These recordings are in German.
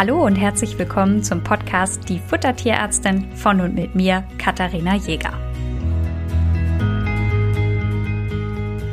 Hallo und herzlich willkommen zum Podcast Die Futtertierärztin von und mit mir, Katharina Jäger.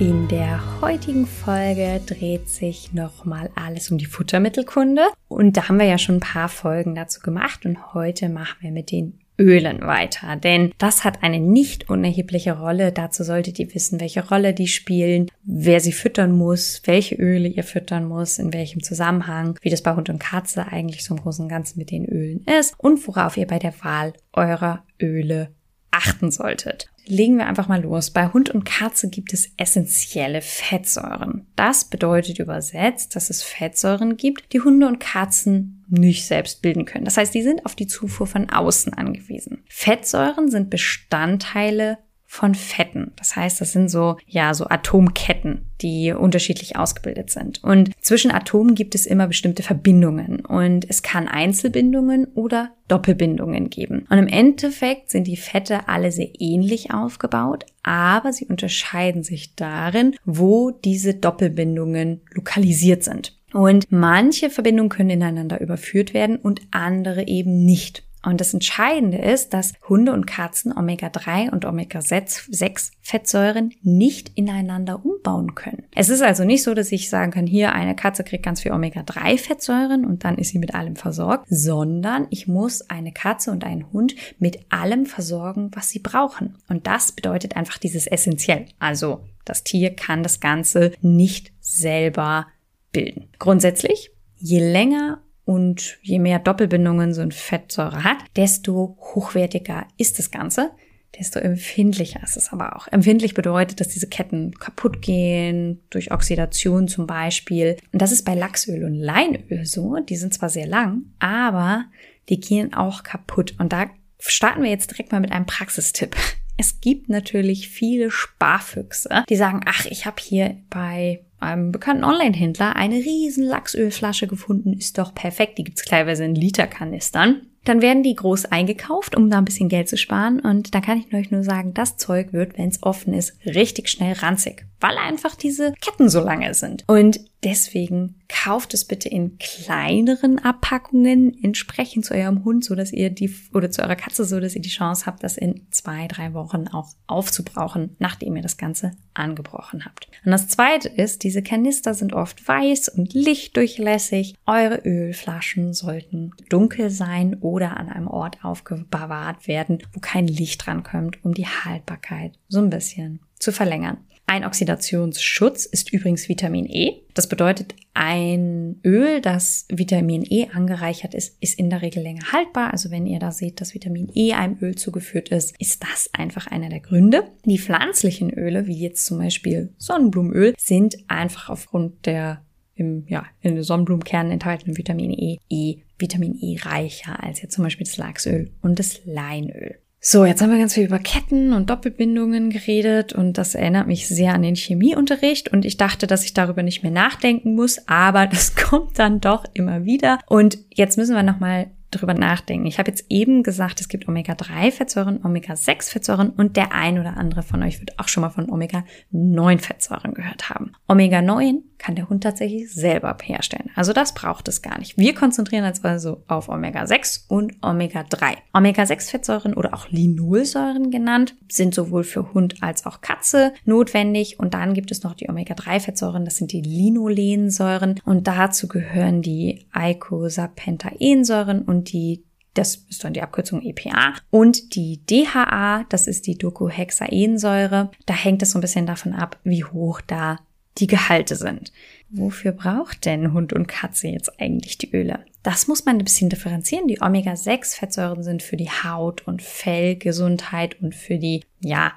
In der heutigen Folge dreht sich nochmal alles um die Futtermittelkunde. Und da haben wir ja schon ein paar Folgen dazu gemacht und heute machen wir mit den Ölen weiter, denn das hat eine nicht unerhebliche Rolle. Dazu solltet ihr wissen, welche Rolle die spielen, wer sie füttern muss, welche Öle ihr füttern muss, in welchem Zusammenhang, wie das bei Hund und Katze eigentlich so im Großen und Ganzen mit den Ölen ist und worauf ihr bei der Wahl eurer Öle achten solltet. Legen wir einfach mal los. Bei Hund und Katze gibt es essentielle Fettsäuren. Das bedeutet übersetzt, dass es Fettsäuren gibt, die Hunde und Katzen nicht selbst bilden können. Das heißt, die sind auf die Zufuhr von außen angewiesen. Fettsäuren sind Bestandteile von Fetten. Das heißt, das sind so, ja, so Atomketten, die unterschiedlich ausgebildet sind. Und zwischen Atomen gibt es immer bestimmte Verbindungen und es kann Einzelbindungen oder Doppelbindungen geben. Und im Endeffekt sind die Fette alle sehr ähnlich aufgebaut, aber sie unterscheiden sich darin, wo diese Doppelbindungen lokalisiert sind. Und manche Verbindungen können ineinander überführt werden und andere eben nicht. Und das Entscheidende ist, dass Hunde und Katzen Omega-3 und Omega-6 Fettsäuren nicht ineinander umbauen können. Es ist also nicht so, dass ich sagen kann, hier eine Katze kriegt ganz viel Omega-3 Fettsäuren und dann ist sie mit allem versorgt, sondern ich muss eine Katze und einen Hund mit allem versorgen, was sie brauchen. Und das bedeutet einfach dieses essentiell. Also das Tier kann das Ganze nicht selber bilden. Grundsätzlich, je länger und je mehr Doppelbindungen so ein Fettsäure hat, desto hochwertiger ist das Ganze, desto empfindlicher ist es aber auch. Empfindlich bedeutet, dass diese Ketten kaputt gehen, durch Oxidation zum Beispiel. Und das ist bei Lachsöl und Leinöl so. Die sind zwar sehr lang, aber die gehen auch kaputt. Und da starten wir jetzt direkt mal mit einem Praxistipp. Es gibt natürlich viele Sparfüchse, die sagen, ach, ich habe hier bei einem bekannten Online-Händler eine riesen Lachsölflasche gefunden, ist doch perfekt. Die gibt's teilweise in Literkanistern. Dann werden die groß eingekauft, um da ein bisschen Geld zu sparen. Und da kann ich euch nur sagen, das Zeug wird, wenn es offen ist, richtig schnell ranzig, weil einfach diese Ketten so lange sind. Und deswegen kauft es bitte in kleineren Abpackungen entsprechend zu eurem Hund, so dass ihr die oder zu eurer Katze, so dass ihr die Chance habt, das in zwei, drei Wochen auch aufzubrauchen, nachdem ihr das Ganze angebrochen habt. Und das zweite ist, diese Kanister sind oft weiß und lichtdurchlässig. Eure Ölflaschen sollten dunkel sein oder an einem Ort aufbewahrt werden, wo kein Licht dran kommt, um die Haltbarkeit so ein bisschen zu verlängern. Ein Oxidationsschutz ist übrigens Vitamin E. Das bedeutet, ein Öl, das Vitamin E angereichert ist, ist in der Regel länger haltbar. Also wenn ihr da seht, dass Vitamin E einem Öl zugeführt ist, ist das einfach einer der Gründe. Die pflanzlichen Öle, wie jetzt zum Beispiel Sonnenblumenöl, sind einfach aufgrund der im, ja, in den Sonnenblumenkernen enthaltenen Vitamin E, E, Vitamin E reicher als jetzt zum Beispiel das Lachsöl und das Leinöl. So, jetzt haben wir ganz viel über Ketten und Doppelbindungen geredet und das erinnert mich sehr an den Chemieunterricht und ich dachte, dass ich darüber nicht mehr nachdenken muss, aber das kommt dann doch immer wieder und jetzt müssen wir nochmal drüber nachdenken. Ich habe jetzt eben gesagt, es gibt Omega-3-Fettsäuren, Omega-6-Fettsäuren und der ein oder andere von euch wird auch schon mal von Omega-9-Fettsäuren gehört haben. Omega-9 kann der Hund tatsächlich selber herstellen. Also das braucht es gar nicht. Wir konzentrieren uns also auf Omega-6 und Omega-3. Omega-6-Fettsäuren oder auch Linolsäuren genannt sind sowohl für Hund als auch Katze notwendig. Und dann gibt es noch die Omega-3-Fettsäuren, das sind die Linolensäuren. Und dazu gehören die Eicosapentaensäuren und die das ist dann die Abkürzung EPA. Und die DHA, das ist die Docohexaensäure. Da hängt es so ein bisschen davon ab, wie hoch da die Gehalte sind. Wofür braucht denn Hund und Katze jetzt eigentlich die Öle? Das muss man ein bisschen differenzieren. Die Omega-6-Fettsäuren sind für die Haut- und Fellgesundheit und für die, ja,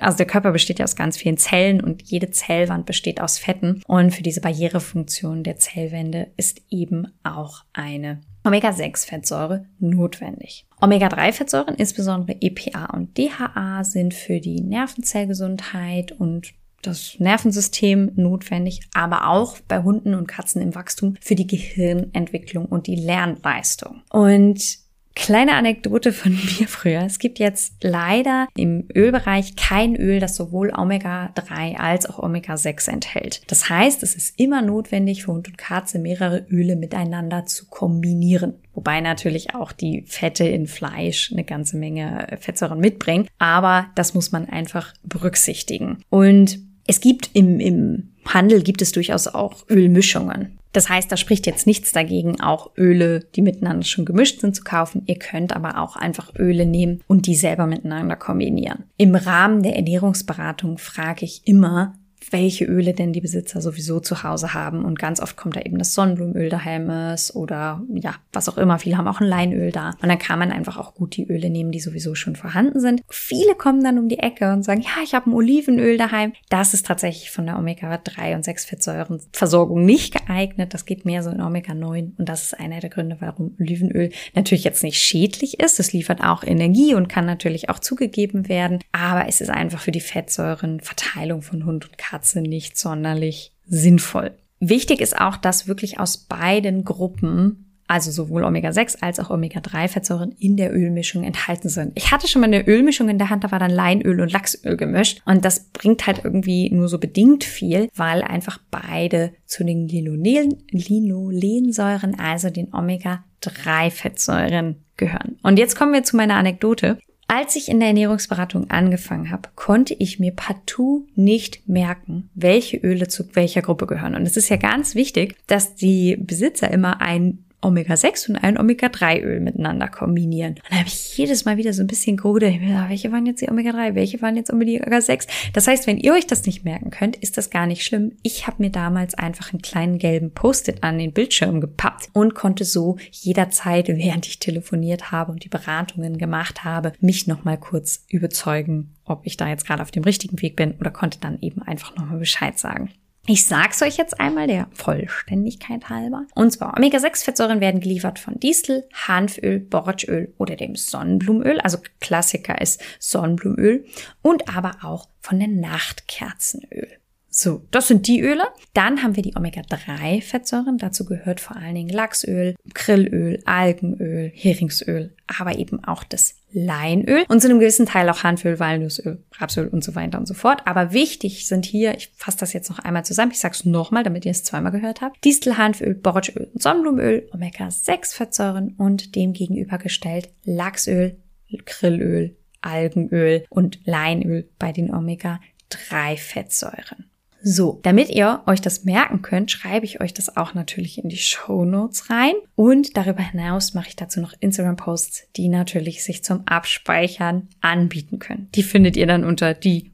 also der Körper besteht ja aus ganz vielen Zellen und jede Zellwand besteht aus Fetten. Und für diese Barrierefunktion der Zellwände ist eben auch eine Omega-6-Fettsäure notwendig. Omega-3-Fettsäuren, insbesondere EPA und DHA, sind für die Nervenzellgesundheit und das Nervensystem notwendig, aber auch bei Hunden und Katzen im Wachstum für die Gehirnentwicklung und die Lernleistung. Und Kleine Anekdote von mir früher. Es gibt jetzt leider im Ölbereich kein Öl, das sowohl Omega-3 als auch Omega-6 enthält. Das heißt, es ist immer notwendig für Hund und Katze mehrere Öle miteinander zu kombinieren. Wobei natürlich auch die Fette in Fleisch eine ganze Menge Fettsäuren mitbringen. Aber das muss man einfach berücksichtigen. Und es gibt im, im Handel gibt es durchaus auch Ölmischungen. Das heißt, da spricht jetzt nichts dagegen, auch Öle, die miteinander schon gemischt sind, zu kaufen. Ihr könnt aber auch einfach Öle nehmen und die selber miteinander kombinieren. Im Rahmen der Ernährungsberatung frage ich immer, welche Öle denn die Besitzer sowieso zu Hause haben. Und ganz oft kommt da eben das Sonnenblumenöl daheim ist oder ja, was auch immer. Viele haben auch ein Leinöl da. Und dann kann man einfach auch gut die Öle nehmen, die sowieso schon vorhanden sind. Viele kommen dann um die Ecke und sagen, ja, ich habe ein Olivenöl daheim. Das ist tatsächlich von der Omega-3 und 6 Fettsäurenversorgung nicht geeignet. Das geht mehr so in Omega-9. Und das ist einer der Gründe, warum Olivenöl natürlich jetzt nicht schädlich ist. Es liefert auch Energie und kann natürlich auch zugegeben werden. Aber es ist einfach für die Fettsäurenverteilung von Hund und Katze Katze nicht sonderlich sinnvoll. Wichtig ist auch, dass wirklich aus beiden Gruppen also sowohl Omega-6 als auch Omega-3-Fettsäuren in der Ölmischung enthalten sind. Ich hatte schon mal eine Ölmischung in der Hand, da war dann Leinöl und Lachsöl gemischt und das bringt halt irgendwie nur so bedingt viel, weil einfach beide zu den Linolensäuren, also den Omega-3-Fettsäuren gehören. Und jetzt kommen wir zu meiner Anekdote. Als ich in der Ernährungsberatung angefangen habe, konnte ich mir partout nicht merken, welche Öle zu welcher Gruppe gehören. Und es ist ja ganz wichtig, dass die Besitzer immer ein Omega-6 und ein Omega-3-Öl miteinander kombinieren. Und da habe ich jedes Mal wieder so ein bisschen Grude. Welche waren jetzt die Omega-3? Welche waren jetzt Omega-6? Das heißt, wenn ihr euch das nicht merken könnt, ist das gar nicht schlimm. Ich habe mir damals einfach einen kleinen gelben Post-it an den Bildschirm gepappt und konnte so jederzeit, während ich telefoniert habe und die Beratungen gemacht habe, mich nochmal kurz überzeugen, ob ich da jetzt gerade auf dem richtigen Weg bin oder konnte dann eben einfach nochmal Bescheid sagen. Ich sag's euch jetzt einmal der Vollständigkeit halber. Und zwar Omega-6-Fettsäuren werden geliefert von Distel, Hanföl, Borretschöl oder dem Sonnenblumenöl. Also Klassiker ist Sonnenblumenöl und aber auch von der Nachtkerzenöl. So, das sind die Öle. Dann haben wir die Omega-3-Fettsäuren. Dazu gehört vor allen Dingen Lachsöl, Grillöl, Algenöl, Heringsöl, aber eben auch das Leinöl und zu einem gewissen Teil auch Hanföl, Walnussöl, Rapsöl und so weiter und so fort. Aber wichtig sind hier, ich fasse das jetzt noch einmal zusammen, ich sage es nochmal, damit ihr es zweimal gehört habt, Distel, Hanföl, und Sonnenblumenöl, Omega-6-Fettsäuren und dem gegenübergestellt Lachsöl, Grillöl, Algenöl und Leinöl bei den Omega-3-Fettsäuren. So, damit ihr euch das merken könnt, schreibe ich euch das auch natürlich in die Show Notes rein. Und darüber hinaus mache ich dazu noch Instagram-Posts, die natürlich sich zum Abspeichern anbieten können. Die findet ihr dann unter die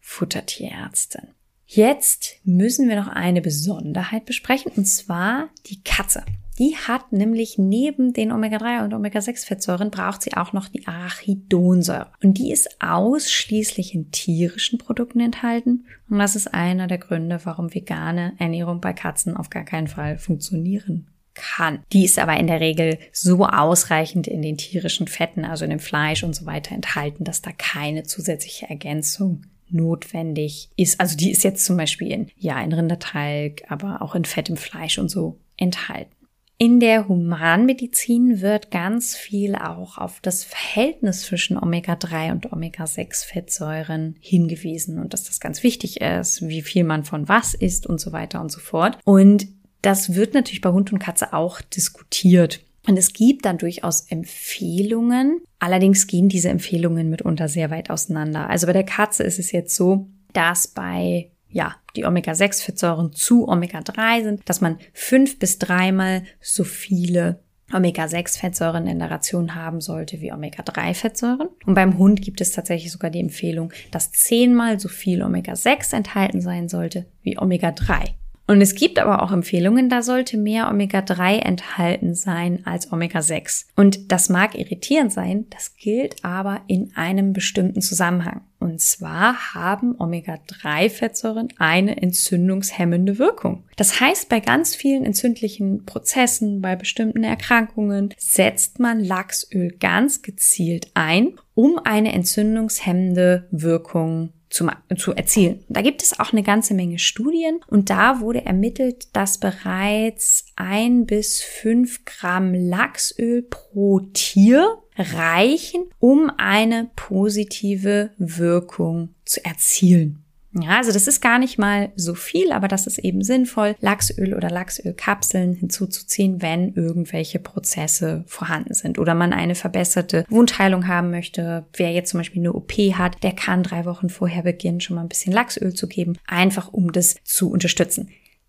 Futtertierärztin. Jetzt müssen wir noch eine Besonderheit besprechen, und zwar die Katze. Die hat nämlich neben den Omega-3 und Omega-6-Fettsäuren braucht sie auch noch die Arachidonsäure. Und die ist ausschließlich in tierischen Produkten enthalten. Und das ist einer der Gründe, warum vegane Ernährung bei Katzen auf gar keinen Fall funktionieren kann. Die ist aber in der Regel so ausreichend in den tierischen Fetten, also in dem Fleisch und so weiter enthalten, dass da keine zusätzliche Ergänzung notwendig ist. Also die ist jetzt zum Beispiel in, ja, in Rinderteig, aber auch in Fett im Fleisch und so enthalten. In der Humanmedizin wird ganz viel auch auf das Verhältnis zwischen Omega-3 und Omega-6-Fettsäuren hingewiesen und dass das ganz wichtig ist, wie viel man von was isst und so weiter und so fort. Und das wird natürlich bei Hund und Katze auch diskutiert. Und es gibt dann durchaus Empfehlungen. Allerdings gehen diese Empfehlungen mitunter sehr weit auseinander. Also bei der Katze ist es jetzt so, dass bei ja, die Omega-6-Fettsäuren zu Omega-3 sind, dass man fünf bis dreimal so viele Omega-6-Fettsäuren in der Ration haben sollte wie Omega-3-Fettsäuren. Und beim Hund gibt es tatsächlich sogar die Empfehlung, dass zehnmal so viel Omega-6 enthalten sein sollte wie Omega-3. Und es gibt aber auch Empfehlungen, da sollte mehr Omega-3 enthalten sein als Omega-6. Und das mag irritierend sein, das gilt aber in einem bestimmten Zusammenhang. Und zwar haben Omega-3-Fettsäuren eine entzündungshemmende Wirkung. Das heißt, bei ganz vielen entzündlichen Prozessen, bei bestimmten Erkrankungen setzt man Lachsöl ganz gezielt ein, um eine entzündungshemmende Wirkung zu, zu erzielen. Da gibt es auch eine ganze Menge Studien und da wurde ermittelt, dass bereits ein bis fünf Gramm Lachsöl pro Tier reichen, um eine positive Wirkung zu erzielen. Ja, also das ist gar nicht mal so viel, aber das ist eben sinnvoll, Lachsöl oder Lachsölkapseln hinzuzuziehen, wenn irgendwelche Prozesse vorhanden sind oder man eine verbesserte Wundheilung haben möchte. Wer jetzt zum Beispiel eine OP hat, der kann drei Wochen vorher beginnen, schon mal ein bisschen Lachsöl zu geben, einfach um das zu unterstützen.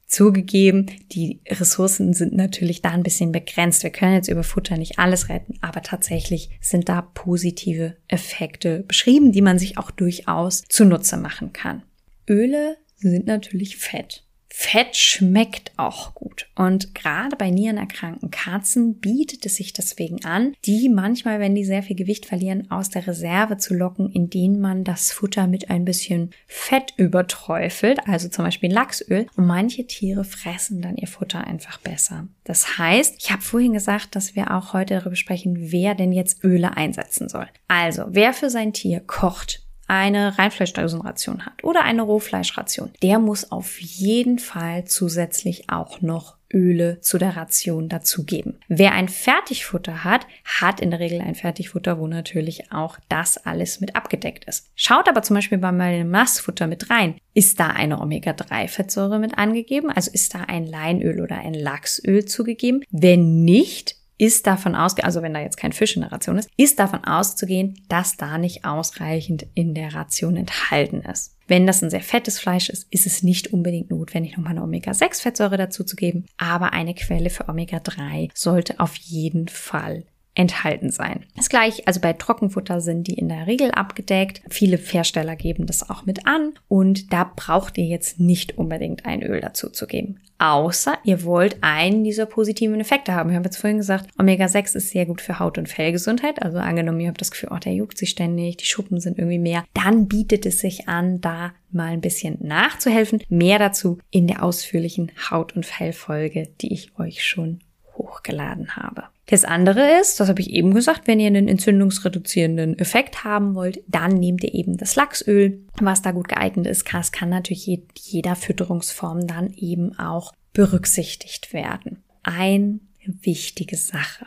Zugegeben, die Ressourcen sind natürlich da ein bisschen begrenzt. Wir können jetzt über Futter nicht alles retten, aber tatsächlich sind da positive Effekte beschrieben, die man sich auch durchaus zunutze machen kann. Öle sind natürlich Fett. Fett schmeckt auch gut. Und gerade bei nierenerkrankten Katzen bietet es sich deswegen an, die manchmal, wenn die sehr viel Gewicht verlieren, aus der Reserve zu locken, indem man das Futter mit ein bisschen Fett überträufelt, also zum Beispiel Lachsöl. Und manche Tiere fressen dann ihr Futter einfach besser. Das heißt, ich habe vorhin gesagt, dass wir auch heute darüber sprechen, wer denn jetzt Öle einsetzen soll. Also, wer für sein Tier kocht, eine Reinfleischdosenration hat oder eine Rohfleischration, der muss auf jeden Fall zusätzlich auch noch Öle zu der Ration dazugeben. Wer ein Fertigfutter hat, hat in der Regel ein Fertigfutter, wo natürlich auch das alles mit abgedeckt ist. Schaut aber zum Beispiel bei meinem Nassfutter mit rein. Ist da eine Omega-3-Fettsäure mit angegeben? Also ist da ein Leinöl oder ein Lachsöl zugegeben? Wenn nicht, ist davon ausgehen, also wenn da jetzt kein Fisch in der Ration ist, ist davon auszugehen, dass da nicht ausreichend in der Ration enthalten ist. Wenn das ein sehr fettes Fleisch ist, ist es nicht unbedingt notwendig, nochmal eine Omega-6-Fettsäure dazu zu geben, aber eine Quelle für Omega-3 sollte auf jeden Fall enthalten sein. Das gleiche, also bei Trockenfutter sind die in der Regel abgedeckt. Viele Hersteller geben das auch mit an und da braucht ihr jetzt nicht unbedingt ein Öl dazu zu geben. Außer ihr wollt einen dieser positiven Effekte haben. Wir haben jetzt vorhin gesagt, Omega-6 ist sehr gut für Haut- und Fellgesundheit. Also angenommen, ihr habt das Gefühl, oh, der juckt sich ständig, die Schuppen sind irgendwie mehr. Dann bietet es sich an, da mal ein bisschen nachzuhelfen. Mehr dazu in der ausführlichen Haut- und Fellfolge, die ich euch schon hochgeladen habe. Das andere ist, das habe ich eben gesagt, wenn ihr einen entzündungsreduzierenden Effekt haben wollt, dann nehmt ihr eben das Lachsöl, was da gut geeignet ist. Das kann natürlich jeder Fütterungsform dann eben auch berücksichtigt werden. Ein wichtige Sache.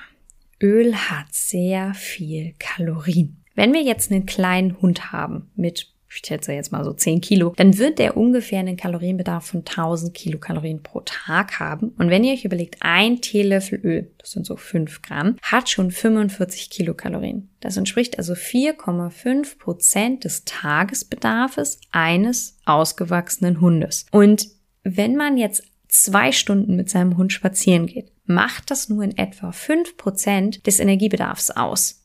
Öl hat sehr viel Kalorien. Wenn wir jetzt einen kleinen Hund haben mit ich schätze jetzt mal so 10 Kilo, dann wird der ungefähr einen Kalorienbedarf von 1000 Kilokalorien pro Tag haben. Und wenn ihr euch überlegt, ein Teelöffel Öl, das sind so 5 Gramm, hat schon 45 Kilokalorien. Das entspricht also 4,5 Prozent des Tagesbedarfes eines ausgewachsenen Hundes. Und wenn man jetzt zwei Stunden mit seinem Hund spazieren geht, macht das nur in etwa 5 Prozent des Energiebedarfs aus.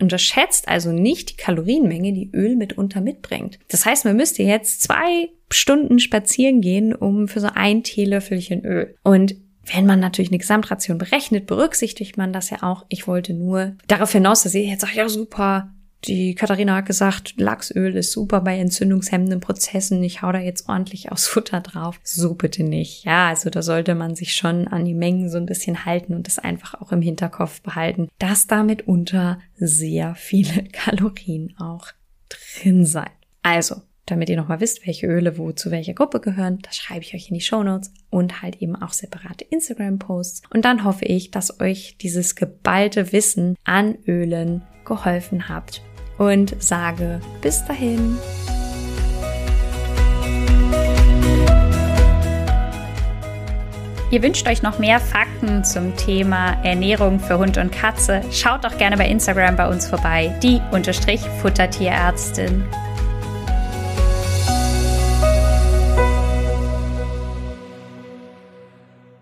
Unterschätzt also nicht die Kalorienmenge, die Öl mitunter mitbringt. Das heißt, man müsste jetzt zwei Stunden spazieren gehen, um für so ein Teelöffelchen Öl. Und wenn man natürlich eine Gesamtration berechnet, berücksichtigt man das ja auch. Ich wollte nur darauf hinaus, dass ihr jetzt sagt, ja super, die Katharina hat gesagt, Lachsöl ist super bei entzündungshemmenden Prozessen. Ich hau da jetzt ordentlich aus Futter drauf. So bitte nicht. Ja, also da sollte man sich schon an die Mengen so ein bisschen halten und das einfach auch im Hinterkopf behalten, dass da mitunter sehr viele Kalorien auch drin sein. Also, damit ihr nochmal wisst, welche Öle wo zu welcher Gruppe gehören, das schreibe ich euch in die Show Notes und halt eben auch separate Instagram-Posts. Und dann hoffe ich, dass euch dieses geballte Wissen an Ölen geholfen habt und sage bis dahin. Ihr wünscht euch noch mehr Fakten zum Thema Ernährung für Hund und Katze? Schaut doch gerne bei Instagram bei uns vorbei, die Unterstrich Futtertierärztin.